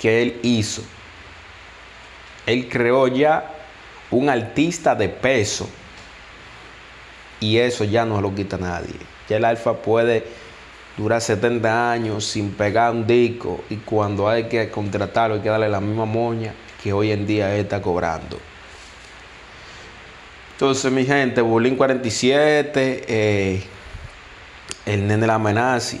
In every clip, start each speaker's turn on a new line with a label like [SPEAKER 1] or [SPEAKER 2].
[SPEAKER 1] Que él hizo. Él creó ya un artista de peso. Y eso ya no lo quita nadie. Ya el alfa puede durar 70 años sin pegar un disco y cuando hay que contratarlo hay que darle la misma moña que hoy en día está cobrando. Entonces, mi gente, Bulín 47, eh, el Nene La Amenazi,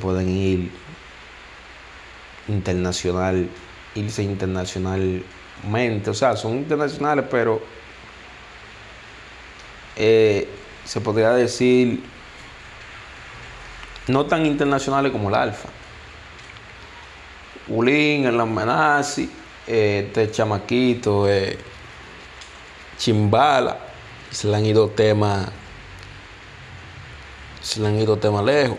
[SPEAKER 1] Pueden ir internacional, irse internacionalmente, o sea, son internacionales, pero eh, se podría decir no tan internacionales como el Alfa. Ulín, el Amenazi, eh, este chamaquito, eh, Chimbala, se le han ido temas, se le han ido temas lejos.